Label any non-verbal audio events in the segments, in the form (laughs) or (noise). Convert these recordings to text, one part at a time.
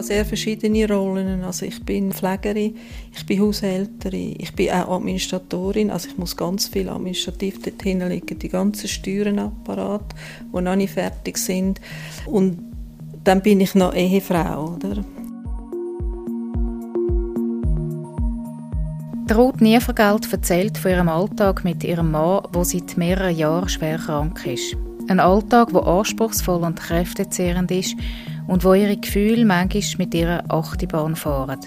habe sehr verschiedene Rollen. Also ich bin Pflegerin, ich bin Haushälterin, ich bin auch Administratorin. Also ich muss ganz viel administrativ dorthin liegen, die ganzen Steuernapparat, die noch nicht fertig sind. Und dann bin ich noch Ehefrau, oder? Ruth Nievergeld erzählt von ihrem Alltag mit ihrem Mann, der seit mehreren Jahren schwer krank ist. Ein Alltag, der anspruchsvoll und kräftezehrend ist und wo ihre Gefühle manchmal mit ihrer Achterbahn fahren.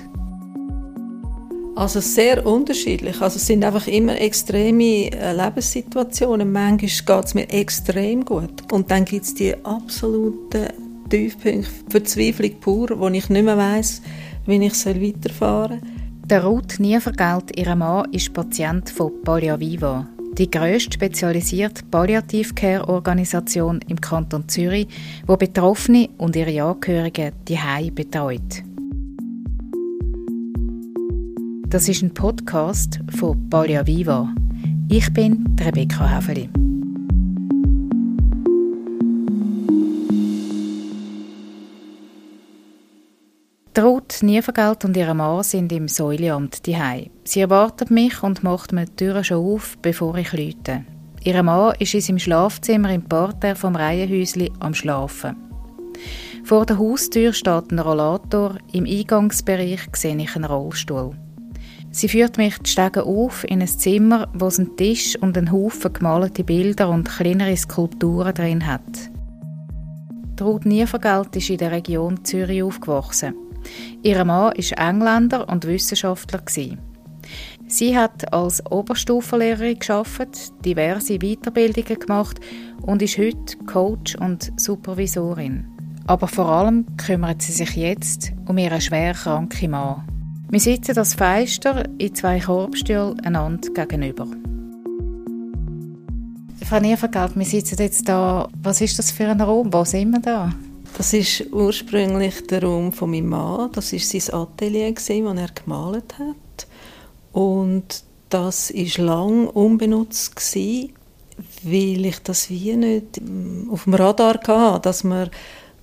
Also sehr unterschiedlich. Also es sind einfach immer extreme äh, Lebenssituationen. Manchmal geht es mir extrem gut. Und dann gibt es die absoluten Tiefpunkte, Verzweiflung pur, wo ich nicht mehr weiss, wie ich weiterfahren soll. Der Ruth Nievergelt, ihr Mann, ist Patient von Palliaviva, die grösste spezialisierte Palliativ-Care-Organisation im Kanton Zürich, wo Betroffene und ihre Angehörigen die Hei betreut. Das ist ein Podcast von Palliaviva. Ich bin Rebecca Häfeli. Ruth Nievergeld und ihr Mann sind im Säuleamt diehei. Sie erwartet mich und macht mir die Tür schon auf, bevor ich lüte. Ihr Mann ist in seinem Schlafzimmer im Parterre vom Reihenhäusli am Schlafen. Vor der Haustür steht ein Rollator, im Eingangsbereich sehe ich einen Rollstuhl. Sie führt mich die Stege auf in ein Zimmer, wo es einen Tisch und einen Haufen gemalte Bilder und kleinere Skulpturen drin hat. Ruth Nievergeld ist in der Region Zürich aufgewachsen. Ihr Mann war Engländer und Wissenschaftler. Sie hat als Oberstufenlehrerin geschafft, diverse Weiterbildungen gemacht und ist heute Coach und Supervisorin. Aber vor allem kümmert sie sich jetzt um ihren schwer kranken Mann. Wir sitzen als Feister in zwei Korbstühlen einander gegenüber. Frau Niervergelt, wir sitzen jetzt da. Was ist das für ein Raum? Wo sind wir da? Das ist ursprünglich der Raum von meinem Mann. Das ist sein Atelier, das er gemalt hat. Und das ist lang unbenutzt gewesen, weil ich das wie nicht auf dem Radar hatte, dass, man,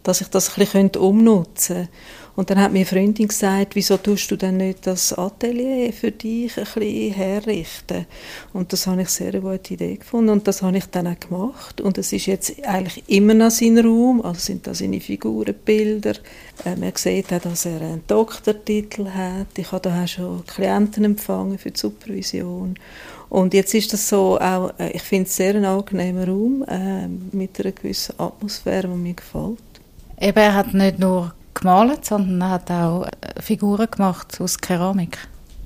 dass ich das ein bisschen umnutzen könnte. Und dann hat mir Freundin gesagt, wieso tust du denn nicht das Atelier für dich ein bisschen herrichten? Und das habe ich sehr gute Idee gefunden und das habe ich dann auch gemacht. Und es ist jetzt eigentlich immer noch sein Raum, also sind da seine Figurenbilder. Äh, man sieht auch, dass er einen Doktortitel hat. Ich habe da schon Klienten empfangen für die Supervision. Und jetzt ist das so, auch, äh, ich finde es sehr ein angenehmer Raum äh, mit einer gewissen Atmosphäre, die mir gefällt. Eben, er hat nicht nur gemalt, sondern er hat auch äh, Figuren gemacht aus Keramik.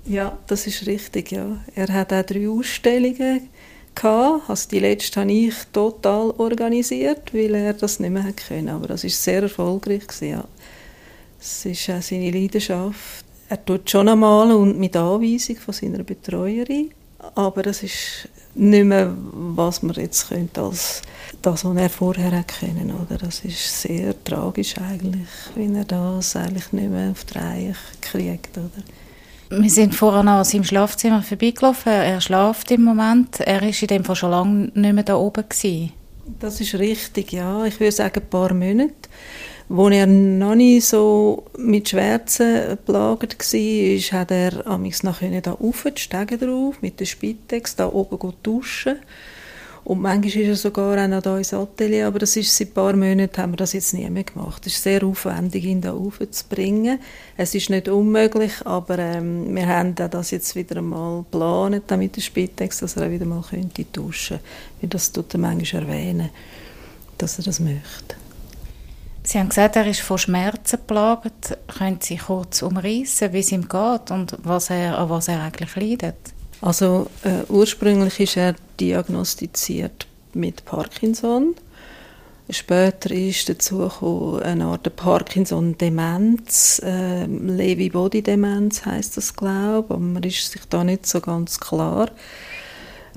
Ja, das ist richtig, ja. Er hat auch drei Ausstellungen gehabt. Also die letzte habe ich total organisiert, weil er das nicht mehr können. Aber das ist sehr erfolgreich gewesen, ja. Ist auch seine Leidenschaft. Er tut schon einmal und mit Anweisung von seiner Betreuerin, aber das ist nicht mehr, was man jetzt könnte als das, was er vorher kennen oder Das ist sehr tragisch eigentlich, wenn er das eigentlich nicht mehr auf die Reihe kriegt, oder? Wir sind vorhin an seinem Schlafzimmer vorbeigelaufen. Er schläft im Moment. Er ist in dem Fall schon lange nicht mehr da oben gewesen. Das ist richtig, ja. Ich würde sagen, ein paar Monate. Als er noch nicht so mit Schwärzen belagert war, hat er amigs noch da rauf, die Stege drauf, mit der Spitex, da oben duschen. Und manchmal ist er sogar auch noch da ins Atelier, aber das ist seit ein paar Monaten haben wir das jetzt nie mehr gemacht. Es ist sehr aufwendig, ihn da raufzubringen. Es ist nicht unmöglich, aber ähm, wir haben das jetzt wieder einmal geplant, mit der Spitex, dass er auch wieder mal könnte duschen könnte. Das tut er manchmal erwähnen, dass er das möchte. Sie haben gesagt, er ist von Schmerzen plagt. Können Sie kurz umreißen, wie es ihm geht und was er, an was er eigentlich leidet? Also äh, ursprünglich ist er diagnostiziert mit Parkinson. Später ist dazu eine Art Parkinson-Demenz, äh, Lewy-Body-Demenz heißt das, glaube aber man ist sich da nicht so ganz klar.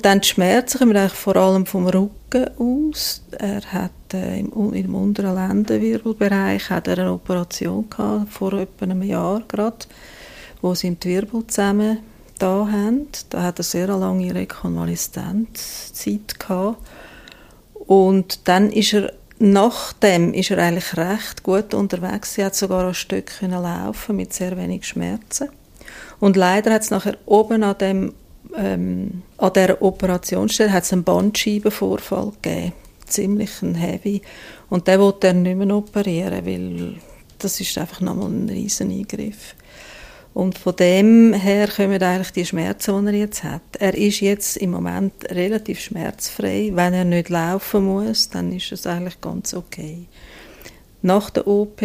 Dann die Schmerzen kommen eigentlich vor allem vom Rücken aus. Er hat äh, im, im unteren Lendenwirbelbereich hat er eine Operation gehabt, vor etwa einem Jahr gerade, wo sie ihm die Wirbel zusammen da haben. Da hat er sehr lange Rekonvaleszenzzeit gehabt. Und dann ist er nachdem ist er eigentlich recht gut unterwegs. Sie hat sogar ein Stück laufen mit sehr wenig Schmerzen. Und leider hat es nachher oben an dem ähm, an der Operationsstelle hat es einen Bandscheibenvorfall gegeben, ziemlich ein heavy. Und den wollte er nicht mehr operieren, weil das ist einfach nochmal ein riesen Eingriff. Und von dem her kommen eigentlich die Schmerzen, die er jetzt hat. Er ist jetzt im Moment relativ schmerzfrei. Wenn er nicht laufen muss, dann ist es eigentlich ganz okay. Nach der OP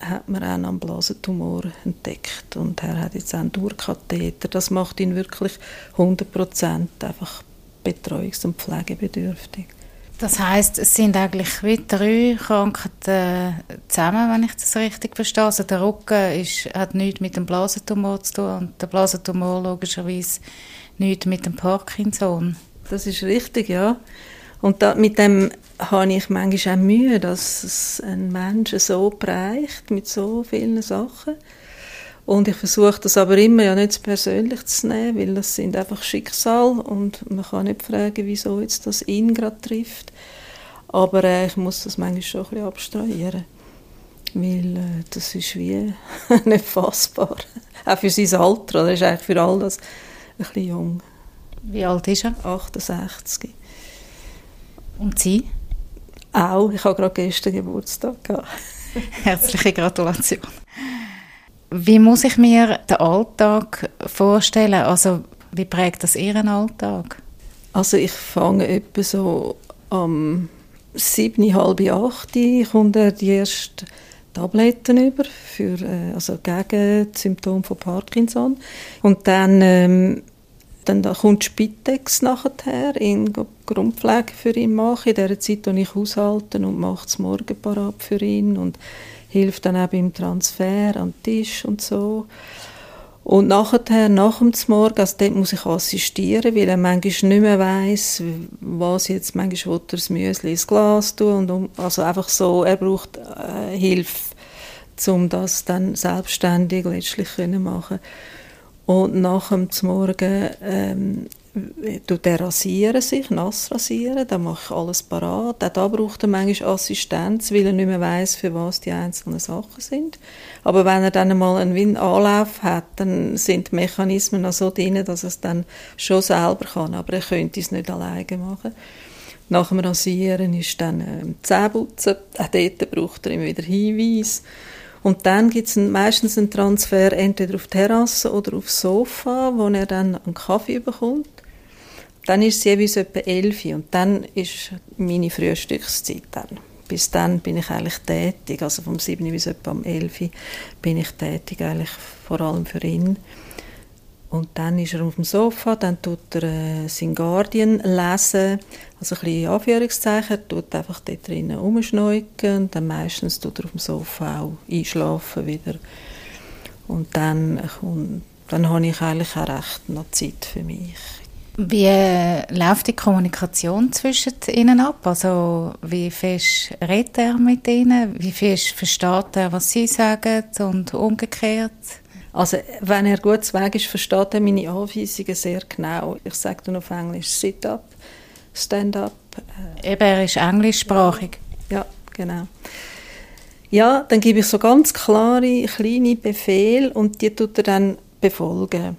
hat man auch einen Blasentumor entdeckt und er hat jetzt einen Durchkatheter. Das macht ihn wirklich 100% einfach betreuungs- und pflegebedürftig. Das heißt, es sind eigentlich wie drei Krankheiten zusammen, wenn ich das richtig verstehe. Also der Rücken ist, hat nichts mit dem Blasentumor zu tun und der Blasentumor logischerweise nichts mit dem Parkinson. Das ist richtig, ja. Und da, mit dem habe ich manchmal auch Mühe, dass es einen Menschen so prägt, mit so vielen Sachen. Und ich versuche das aber immer ja nicht persönlich zu nehmen, weil das sind einfach Schicksal und man kann nicht fragen, wieso jetzt das ihn gerade trifft. Aber äh, ich muss das manchmal schon ein bisschen abstrahieren, weil äh, das ist wie (laughs) nicht fassbar. (laughs) Auch für sein Alter, er ist eigentlich für all das ein bisschen jung. Wie alt ist er? 68. Und Sie? Auch. Ich habe gerade gestern Geburtstag gehabt. (laughs) Herzliche Gratulation. Wie muss ich mir den Alltag vorstellen? Also, wie prägt das Ihren Alltag? Also, ich fange etwa so am sieben, halb acht kommt er die ersten Tabletten über für, äh, also gegen die Symptome von Parkinson. Und dann, ähm, dann da kommt Spitex nachher in Grundpflege für ihn machen. In der Zeit, in ich haushalten und mache das Morgen parat für ihn und hilft dann auch beim Transfer an den Tisch und so. Und nachher, nach dem Morgen, also dort muss ich assistieren, weil er manchmal nicht mehr weiss, was jetzt, manchmal will er das Müsli ins Glas tun und um, also einfach so, er braucht äh, Hilfe, um das dann selbstständig letztlich zu machen. Und nach dem Morgen ähm, tut er rasieren sich, nass rasieren, dann mache ich alles parat. Auch da braucht er manchmal Assistenz, weil er nicht mehr weiß, für was die einzelnen Sachen sind. Aber wenn er dann einmal einen Anlauf hat, dann sind die Mechanismen noch so drin, dass er es dann schon selber kann. Aber er könnte es nicht alleine machen. Nach dem Rasieren ist dann äh, Zähneputzen. Auch dort braucht er immer wieder Hinweise. Und dann gibt es meistens einen Transfer entweder auf Terrasse oder aufs Sofa, wo er dann einen Kaffee bekommt. Dann ist es jeweils etwa 11 Uhr und dann ist meine Frühstückszeit dann. Bis dann bin ich eigentlich tätig, also vom 7 bis etwa um 11 Uhr bin ich tätig, eigentlich vor allem für ihn. Und dann ist er auf dem Sofa, dann tut er äh, sein Guardian lesen, also ein bisschen Anführungszeichen, tut einfach dort drinnen rumschneuken und dann meistens tut er auf dem Sofa auch einschlafen wieder. Und dann, und dann habe ich eigentlich auch recht noch Zeit für mich. Wie läuft die Kommunikation zwischen ihnen ab? Also wie fest redet er mit ihnen? Wie fest versteht er, was sie sagen und umgekehrt? Also wenn er gut zu Weg ist, versteht er meine Anweisungen sehr genau. Ich sage dann auf Englisch Sit-up, Stand-up. Äh, Eben, er ist englischsprachig. Ja, genau. Ja, dann gebe ich so ganz klare, kleine Befehle und die tut er dann befolgen.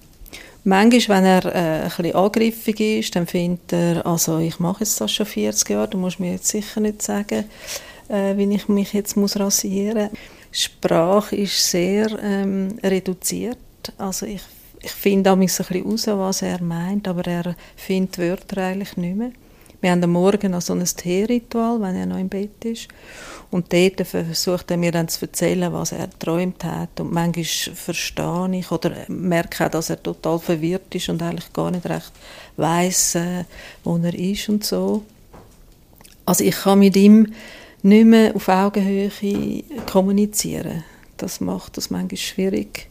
Manchmal, wenn er äh, ein bisschen angriffig ist, dann findet er, also ich mache jetzt das schon 40 Jahre, du musst mir jetzt sicher nicht sagen, äh, wie ich mich jetzt muss rasieren muss. Sprache ist sehr ähm, reduziert. Also ich, ich finde auch ein bisschen raus, was er meint, aber er findet Wörter eigentlich nicht mehr. Wir haben am Morgen noch so ein Teeritual, wenn er noch im Bett ist. Und dort versucht er mir dann zu erzählen, was er geträumt hat. Und manchmal verstehe ich oder merke auch, dass er total verwirrt ist und eigentlich gar nicht recht weiss, äh, wo er ist und so. Also ich kann mit ihm nicht mehr auf Augenhöhe kommunizieren. Das macht das manchmal schwierig.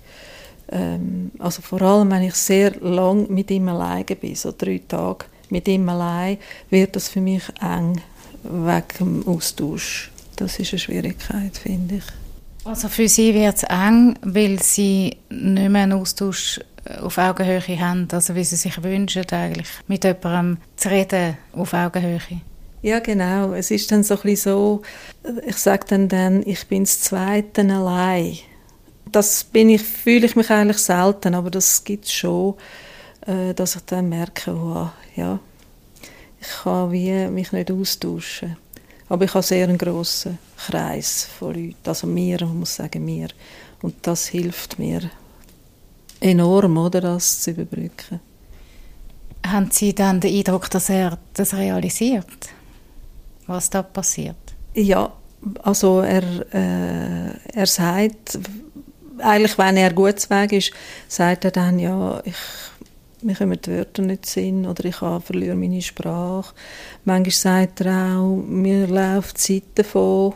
Ähm, also vor allem, wenn ich sehr lang mit ihm alleine bin, so drei Tage mit ihm allein, wird das für mich eng wegen dem Austausch. Das ist eine Schwierigkeit, finde ich. Also für Sie wird es eng, weil Sie nicht mehr einen Austausch auf Augenhöhe haben, also wie Sie sich wünschen, eigentlich mit jemandem zu reden auf Augenhöhe. Ja, genau. Es ist dann so ein bisschen so, ich sage dann, dann ich bin das Zweite allein. Das bin ich, fühle ich mich eigentlich selten, aber das gibt es schon, äh, dass ich dann merke, oh, ja, ich kann wie mich nicht austauschen. Aber ich habe sehr einen grossen Kreis von Leuten, also mir, man muss sagen mir. Und das hilft mir enorm, oder, das zu überbrücken. Haben Sie dann den Eindruck, dass er das realisiert, was da passiert? Ja, also er, äh, er sagt, eigentlich wenn er gut Weg ist, sagt er dann, ja, ich, mir kommen die Wörter nicht Sinn oder ich verliere meine Sprache. Manchmal sagt er auch, mir läuft die Zeit davon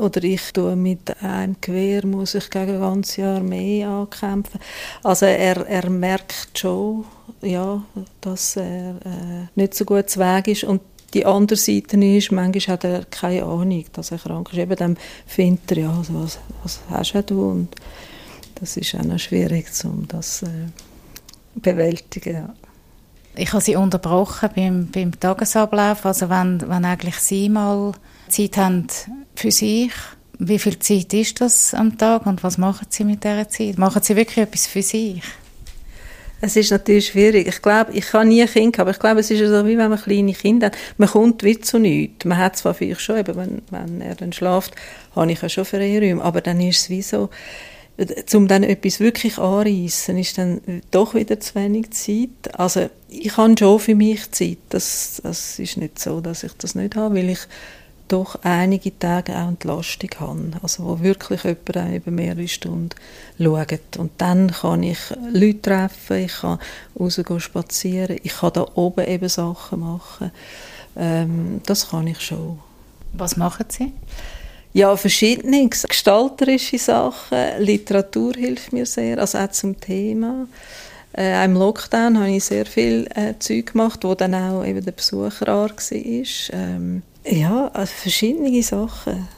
oder ich tue mit einem Gewehr muss ich gegen ein ganzes Jahr mehr ankämpfen. Also er, er merkt schon, ja, dass er äh, nicht so gut Weg ist und die andere Seite ist, manchmal hat er keine Ahnung, dass er krank ist. Eben dann findet er, ja, also was, was hast du? Und das ist auch noch schwierig, um das äh, bewältigen. Ja. Ich habe Sie unterbrochen beim, beim Tagesablauf, also wenn, wenn eigentlich Sie mal Zeit haben für sich, wie viel Zeit ist das am Tag und was machen Sie mit dieser Zeit? Machen Sie wirklich etwas für sich? Es ist natürlich schwierig. Ich glaube, ich habe nie ein Kind aber ich glaube, es ist so, wie wenn man kleine Kinder hat. Man kommt wie zu nichts. Man hat zwar vielleicht schon, eben, wenn, wenn er dann schläft, habe ich ja schon Freiräume, aber dann ist es wie so, um dann etwas wirklich anreißen, ist dann doch wieder zu wenig Zeit. Also ich habe schon für mich Zeit. Das, das ist nicht so, dass ich das nicht habe, weil ich doch einige Tage auch Entlastung habe. Also wo wirklich jemand über mehrere Stunden schaut. Und dann kann ich Leute treffen, ich kann rausgehen spazieren, ich kann da oben eben Sachen machen. Ähm, das kann ich schon. Was machen Sie? Ja, verschiedene gestalterische Sachen. Literatur hilft mir sehr, also auch zum Thema. Äh, Im Lockdown habe ich sehr viel äh, Zeug gemacht, wo dann auch eben der Besucher war. Ähm, ja, also verschiedene Sachen.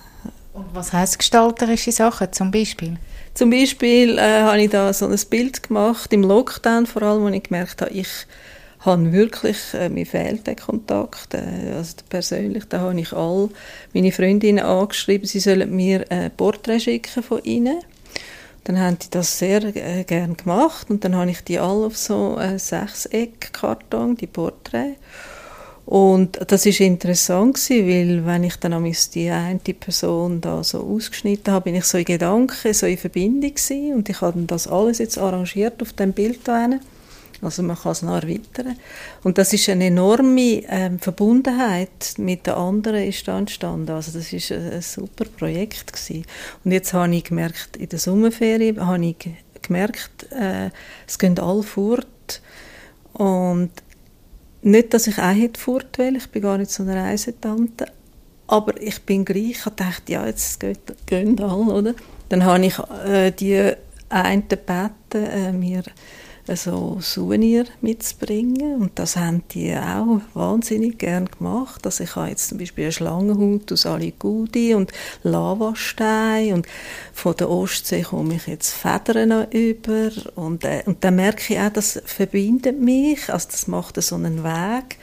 Und was heißt gestalterische Sachen zum Beispiel? Zum Beispiel äh, habe ich da so ein Bild gemacht im Lockdown vor allem, wo ich gemerkt habe, ich habe wirklich, äh, mir fehlt der Kontakt, äh, also persönlich, da habe ich all meine Freundinnen angeschrieben, sie sollen mir ein Porträt schicken von ihnen. Dann haben die das sehr äh, gern gemacht und dann habe ich die alle auf so äh, Sechseck-Karton, die Porträts. Und das ist interessant gewesen, weil wenn ich dann die eine Person da so ausgeschnitten habe, bin ich so in Gedanken, so in Verbindung gewesen und ich habe das alles jetzt arrangiert auf dem Bild da also man kann es noch erweitern. Und das ist eine enorme ähm, Verbundenheit mit den anderen ist da entstanden. Also das ist ein, ein super Projekt gewesen. Und jetzt habe ich gemerkt, in der Sommerferien habe ich gemerkt, äh, es gehen alle fort. Und nicht, dass ich auch hätte fort will, ich bin gar nicht so eine Reisetante, aber ich bin gleich, ich dachte, ja, jetzt gehen alle, oder? Dann habe ich äh, die einen gebeten, äh, mir so Souvenir mitzubringen und das haben die auch wahnsinnig gern gemacht. Also ich habe jetzt zum Beispiel eine Schlangenhaut aus Aligudi und Lavastein und von der Ostsee komme ich jetzt Federn über und, äh, und dann merke ich auch, das verbindet mich, also das macht so einen Weg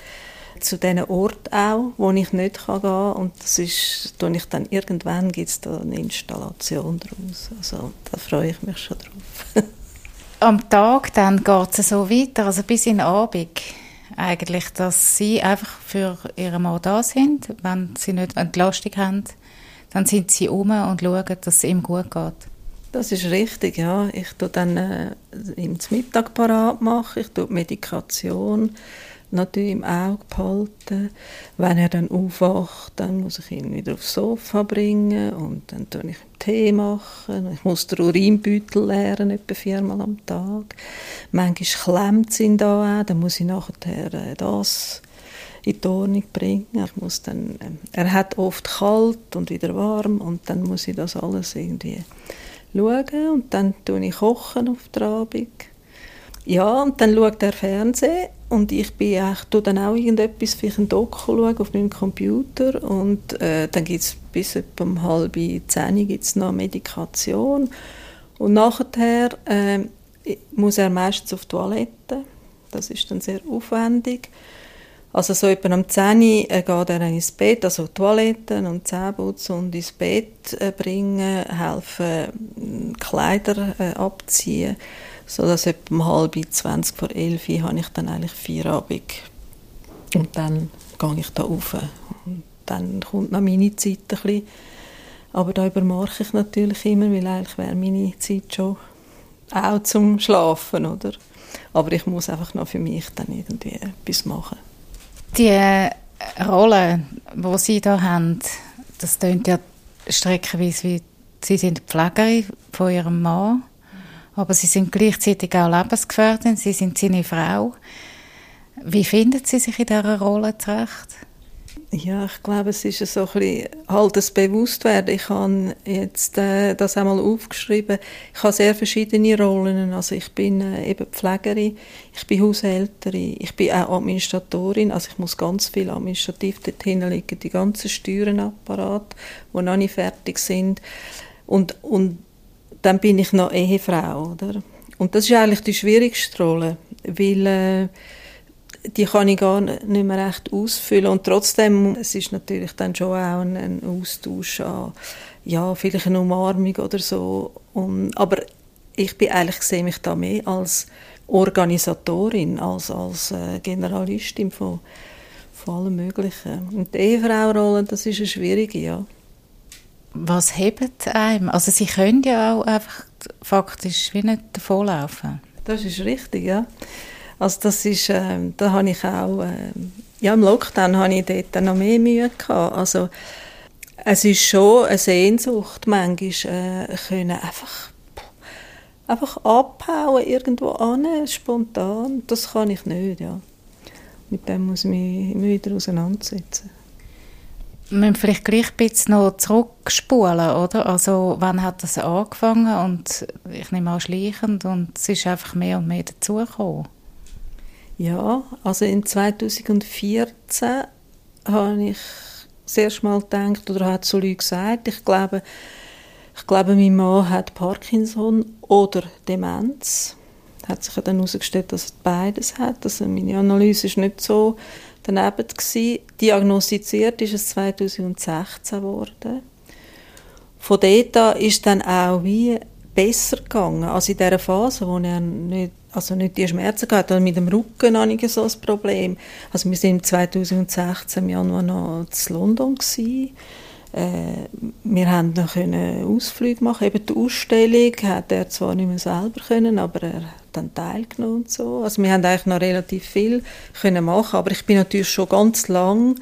zu diesen Ort auch, wo ich nicht gehen kann und das ist, tue ich dann irgendwann gibt es da eine Installation daraus. Also da freue ich mich schon drauf. (laughs) am Tag dann geht es so weiter, also bis in den Abend eigentlich, dass sie einfach für ihren Mann da sind. Wenn sie nicht Entlastung haben, dann sind sie um und schauen, dass es ihm gut geht. Das ist richtig, ja. Ich tue dann äh, ihm das Mittag parat machen, ich tue Medikation natürlich im Auge behalten. Wenn er dann aufwacht, dann muss ich ihn wieder aufs Sofa bringen und dann tue ich Tee machen. Ich muss den Urinbeutel leeren, etwa viermal am Tag. Manchmal klemmt es ihn da auch, dann muss ich nachher äh, das in die Ordnung bringen. Ich muss dann, äh, er hat oft kalt und wieder warm und dann muss ich das alles irgendwie schauen und dann tue ich kochen auf der Abend. Ja, und dann schaut er Fernsehen und ich bin echt, tue dann auch irgendetwas, vielleicht ein Doku schauen auf meinem Computer. Und äh, dann gibt es bis etwa um halb zehn gibt's noch Medikation. Und nachher äh, muss er meistens auf die Toilette, das ist dann sehr aufwendig. Also so etwa am 10 Uhr äh, geht er ins Bett, also Toiletten und Zähneputzen und ins Bett äh, bringen, helfen Kleider äh, abziehen, so dass etwa um halb 20 vor 11 Uhr habe ich dann eigentlich Feierabend und dann gehe ich da rauf und dann kommt noch meine Zeit ein bisschen. Aber da übermache ich natürlich immer, weil eigentlich wäre meine Zeit schon auch zum Schlafen, oder? Aber ich muss einfach noch für mich dann irgendwie etwas machen. Die äh, Rolle, die Sie da haben, das klingt ja streckenweise wie, Sie sind Pflegerin von Ihrem Mann, aber Sie sind gleichzeitig auch Lebensgefährtin, Sie sind seine Frau. Wie finden Sie sich in dieser Rolle zurecht? Ja, ich glaube, es ist so ein bisschen halt das Bewusstwerden. Ich habe jetzt äh, das einmal aufgeschrieben. Ich habe sehr verschiedene Rollen. Also ich bin äh, eben Pflegerin, ich bin Haushälterin, ich bin auch Administratorin. Also ich muss ganz viel administrativ dorthin liegen, die ganzen Steuernapparat, die noch nicht fertig sind. Und, und dann bin ich noch Ehefrau, oder? Und das ist eigentlich die schwierigste Rolle, weil äh, die kann ich gar nicht mehr recht ausfüllen und trotzdem, es ist natürlich dann schon auch ein, ein Austausch an, ja, vielleicht eine Umarmung oder so, und, aber ich bin eigentlich, sehe mich da mehr als Organisatorin, als, als äh, Generalistin von, von allem Möglichen. Und die Ehefrau-Rolle, das ist eine schwierige, ja. Was hebt einem? Also Sie können ja auch einfach faktisch wie nicht davonlaufen. Das ist richtig, ja. Also das ist, äh, da habe ich auch, äh, ja im Lockdown habe ich dort noch mehr Mühe gehabt. Also es ist schon eine Sehnsucht, manchmal äh, können einfach, einfach abhauen irgendwo an, spontan. Das kann ich nicht, ja. Mit dem muss ich mich immer wieder auseinandersetzen. Müssen vielleicht gleich ein bisschen noch zurückspulen, oder? Also, wann hat das angefangen? Und ich nehme an, schleichend und es ist einfach mehr und mehr dazugekommen. Ja, also in 2014 habe ich das erste Mal gedacht, oder hat so Leute gesagt, ich glaube, ich glaube, mein Mann hat Parkinson oder Demenz. Hat sich dann herausgestellt, dass er beides hat. Also meine Analyse ist nicht so daneben gewesen. Diagnostiziert ist es 2016 geworden. Von dort an ist dann auch wie besser gegangen. Also in dieser Phase, wo er nicht also nicht die Schmerzen aber mit dem Rücken habe ich so ein Problem. Also wir sind 2016 im Januar noch in London gewesen. Äh, wir haben noch einen Ausflug machen, eben die Ausstellung hat er zwar nicht mehr selber können, aber er hat dann teilgenommen und so. Also wir haben eigentlich noch relativ viel können machen, aber ich bin natürlich schon ganz lang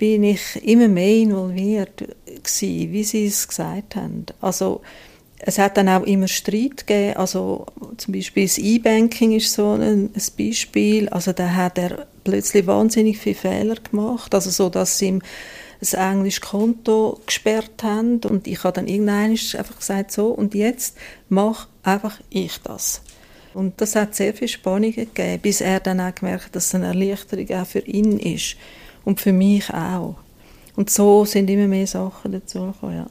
bin ich immer mehr involviert gewesen, wie Sie es gesagt haben. Also es hat dann auch immer Streit gegeben, also zum Beispiel das E-Banking ist so ein, ein, Beispiel, also da hat er plötzlich wahnsinnig viele Fehler gemacht, also so, dass ihm ein englisches Konto gesperrt haben und ich habe dann irgendwann einfach gesagt, so und jetzt mach einfach ich das. Und das hat sehr viel Spannung gegeben, bis er dann auch gemerkt hat, dass es eine Erleichterung auch für ihn ist und für mich auch. Und so sind immer mehr Sachen dazu gekommen, ja.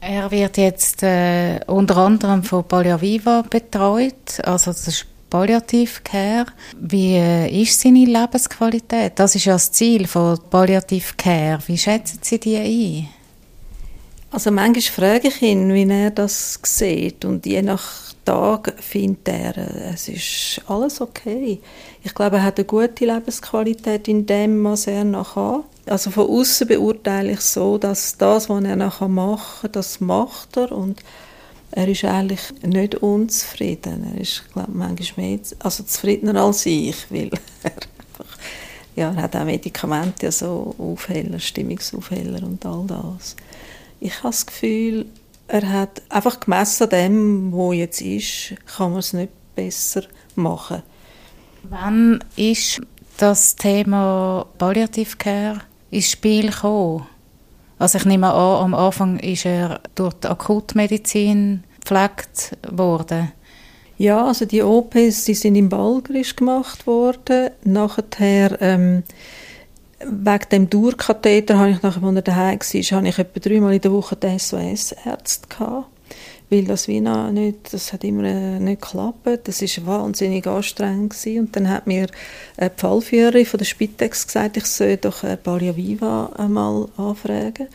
Er wird jetzt äh, unter anderem von Palliaviva betreut, also das ist Palliative Care. Wie äh, ist seine Lebensqualität? Das ist ja das Ziel von Palliative Care. Wie schätzen Sie die ein? Also manchmal frage ich ihn, wie er das sieht und je nach Tag findet er, es ist alles okay. Ich glaube, er hat eine gute Lebensqualität in dem, was er noch hat. Also von außen beurteile ich so, dass das, was er nachher macht, das macht er und er ist eigentlich nicht unzufrieden. Er ist, glaube ich, manchmal mehr, also zufriedener als ich, weil (laughs) er einfach, ja, er hat auch Medikamente, so Aufheller, Stimmungsaufheller und all das. Ich habe das Gefühl, er hat einfach gemessen dem, wo jetzt ist, kann man es nicht besser machen. Wann ist das Thema Palliative Care ins Spiel gekommen? Also ich nehme an, am Anfang ist er durch die Akutmedizin gepflegt worden. Ja, also die OPs, die sind im Balgrisch gemacht worden. Nachher ähm, wegen dem Durkatheter habe ich nachher, als er daheim war, habe ich etwa dreimal in der Woche den SOS-Ärzte gehabt. Weil das wie noch nicht, das hat immer äh, nicht geklappt. Das ist wahnsinnig anstrengend gewesen. und dann hat mir eine Pfallführerin von der Spitex gesagt, ich soll doch Pallia Viva einmal anfragen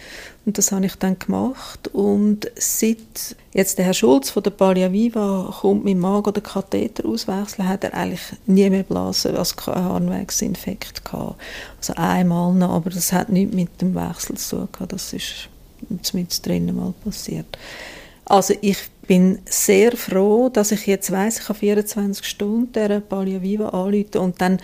und das habe ich dann gemacht und seit jetzt der Herr Schulz von der Pallia Viva kommt mit Magen oder Katheter auswechseln, hat er eigentlich nie mehr Blasen als Harnwegsinfekt gehabt. Also einmal noch, aber das hat nichts mit dem Wechsel zu tun gehabt. Das ist mit drinnen mal passiert. Also ich bin sehr froh, dass ich jetzt weiß, ich habe 24 Stunden der Pallia Viva anrufen und dann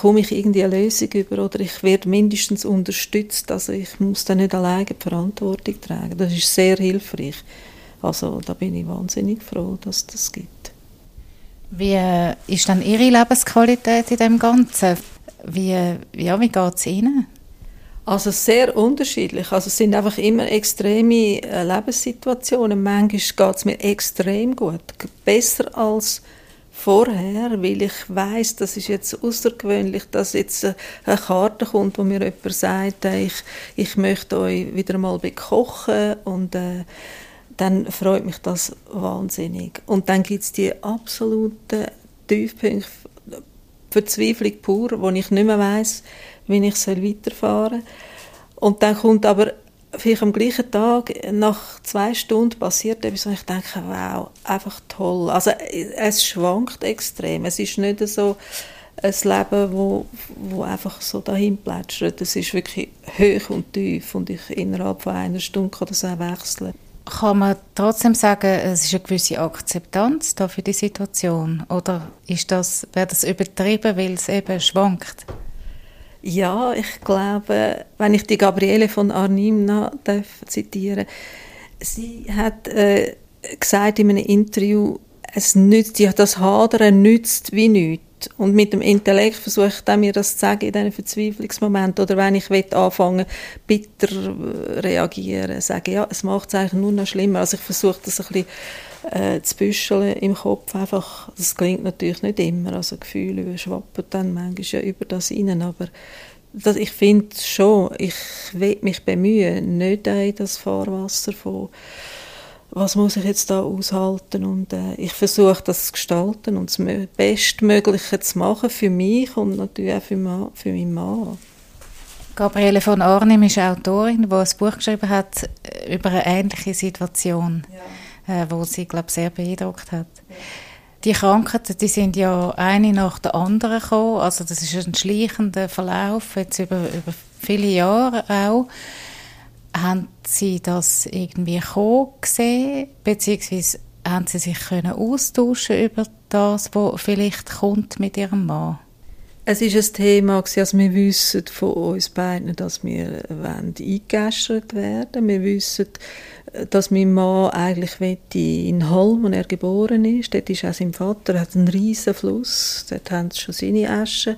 komme ich irgendwie eine Lösung über oder ich werde mindestens unterstützt. Also ich muss dann nicht alleine die Verantwortung tragen. Das ist sehr hilfreich. Also da bin ich wahnsinnig froh, dass das gibt. Wie äh, ist dann Ihre Lebensqualität in dem Ganzen? Wie, ja, wie geht es Ihnen? Also sehr unterschiedlich. Also es sind einfach immer extreme äh, Lebenssituationen. Manchmal geht es mir extrem gut. Besser als vorher, weil ich weiß, das ist jetzt außergewöhnlich, dass jetzt äh, eine Karte kommt, wo mir jemand sagt, ich, ich möchte euch wieder mal bekochen und äh, dann freut mich das wahnsinnig. Und dann gibt es die absoluten Tiefpunkte, Verzweiflung pur, wo ich nicht mehr weiß, wie ich weiterfahren soll. Und dann kommt aber vielleicht am gleichen Tag, nach zwei Stunden passiert etwas, und ich denke, wow, einfach toll. Also es schwankt extrem. Es ist nicht so ein Leben, wo, wo einfach so dahin plätschert. Es ist wirklich hoch und tief und ich innerhalb von einer Stunde kann das auch wechseln. Kann man trotzdem sagen, es ist eine gewisse Akzeptanz da für die Situation? Oder ist das, wäre das übertrieben, weil es eben schwankt? Ja, ich glaube, wenn ich die Gabriele von Arnim noch zitieren sie hat äh, gesagt in einem Interview, es nützt, ja, das Hadern nützt wie nichts. Und mit dem Intellekt versuche ich dann, mir das zu sagen in diesen Verzweiflungsmomenten. Oder wenn ich will anfangen bitter reagieren, sagen, ja, es macht es eigentlich nur noch schlimmer. Also ich versuche das ein bisschen äh, zu büscheln im Kopf einfach, das klingt natürlich nicht immer, also Gefühle schwappen dann manchmal ja über das hinein, aber das, ich finde schon, ich will mich bemühen, nicht in das Fahrwasser von was muss ich jetzt da aushalten und äh, ich versuche das zu gestalten und das Bestmögliche zu machen für mich und natürlich auch für, Ma, für meinen Mann. Gabriele von Arnim ist Autorin, die ein Buch geschrieben hat äh, über eine ähnliche Situation. Ja äh, wo sie glaube sehr beeindruckt hat. Die Krankheiten, die sind ja eine nach der anderen gekommen. Also das ist ein schleichender Verlauf jetzt über, über viele Jahre auch. Haben Sie das irgendwie kommen gesehen, beziehungsweise haben Sie sich können austauschen über das, was vielleicht kommt mit Ihrem Mann? Es ist ein Thema, also wir wissen von uns beiden, dass wir eingeäschert werden. Wir wissen, dass mein Mann eigentlich in Holm, wo er geboren ist, dort ist auch sein Vater, hat einen riesen Fluss, dort haben sie schon seine Asche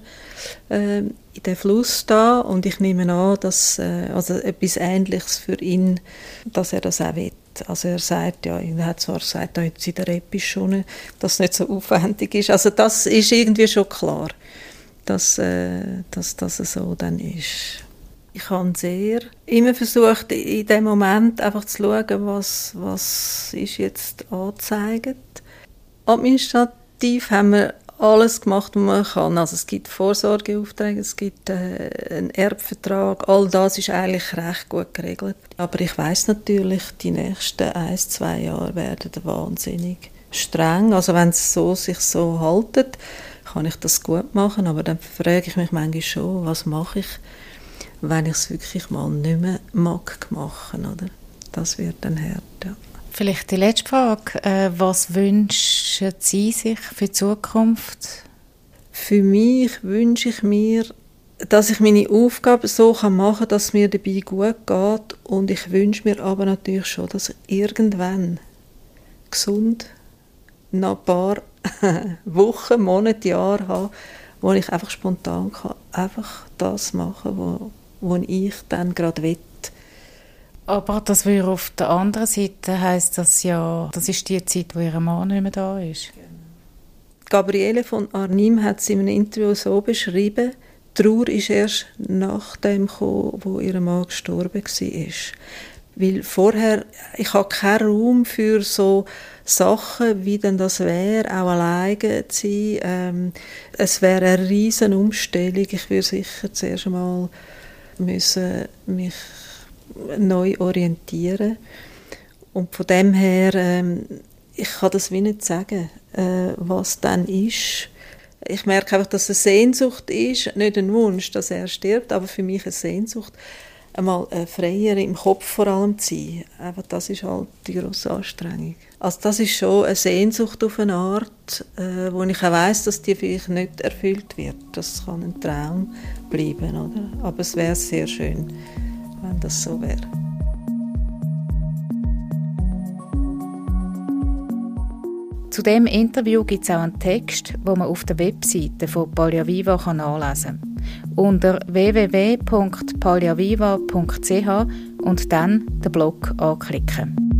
äh, in den Fluss da. Und ich nehme an, dass äh, also etwas Ähnliches für ihn, dass er das auch will. Also er sagt ja, er hat zwar gesagt, jetzt in der Epischone, dass es nicht so aufwendig ist. Also das ist irgendwie schon klar, dass, äh, dass das so dann ist. Ich habe sehr immer versucht, in dem Moment einfach zu schauen, was, was ist jetzt angezeigt. Administrativ haben wir alles gemacht, was man kann. Also es gibt Vorsorgeaufträge, es gibt äh, einen Erbvertrag, all das ist eigentlich recht gut geregelt. Aber ich weiß natürlich, die nächsten ein, zwei Jahre werden wahnsinnig streng. Also wenn es so, sich so haltet, kann ich das gut machen, aber dann frage ich mich manchmal schon, was mache ich, wenn ich es wirklich mal nicht mehr mag machen, oder? Das wird dann hart, ja. Vielleicht die letzte Frage. Äh, was wünschen Sie sich für die Zukunft? Für mich wünsche ich mir, dass ich meine Aufgabe so machen kann, dass es mir dabei gut geht. Und ich wünsche mir aber natürlich schon, dass ich irgendwann gesund noch ein paar (laughs) Wochen, Monate, Jahre habe, wo ich einfach spontan kann, einfach das machen kann, wo ich dann gerade will. Aber das wäre auf der anderen Seite heißt das ja, das ist die Zeit, wo ihr Mann nicht mehr da ist. Genau. Gabriele von Arnim hat es in einem Interview so beschrieben, Trauer ist erst nach dem gekommen, wo ihr Mann gestorben war. Weil vorher, ich habe keinen Raum für so Sachen, wie denn das wäre, auch alleine zu sein. Ähm, es wäre eine riesen Umstellung. Ich würde sicher zuerst einmal müssen mich neu orientieren und von dem her, ähm, ich kann das wie nicht sagen, äh, was dann ist. Ich merke einfach, dass es eine Sehnsucht ist, nicht ein Wunsch, dass er stirbt, aber für mich eine Sehnsucht, einmal äh, freier im Kopf vor allem zu sein. Einfach das ist halt die grosse Anstrengung. Also das ist schon eine Sehnsucht auf eine Art, äh, wo ich auch weiss, dass die vielleicht nicht erfüllt wird. Das kann ein Traum bleiben, oder? Aber es wäre sehr schön, wenn das so wäre. Zu dem Interview gibt es auch einen Text, den man auf der Webseite von Palliaviva nachlesen kann. Unter www.palliaviva.ch und dann den Blog anklicken.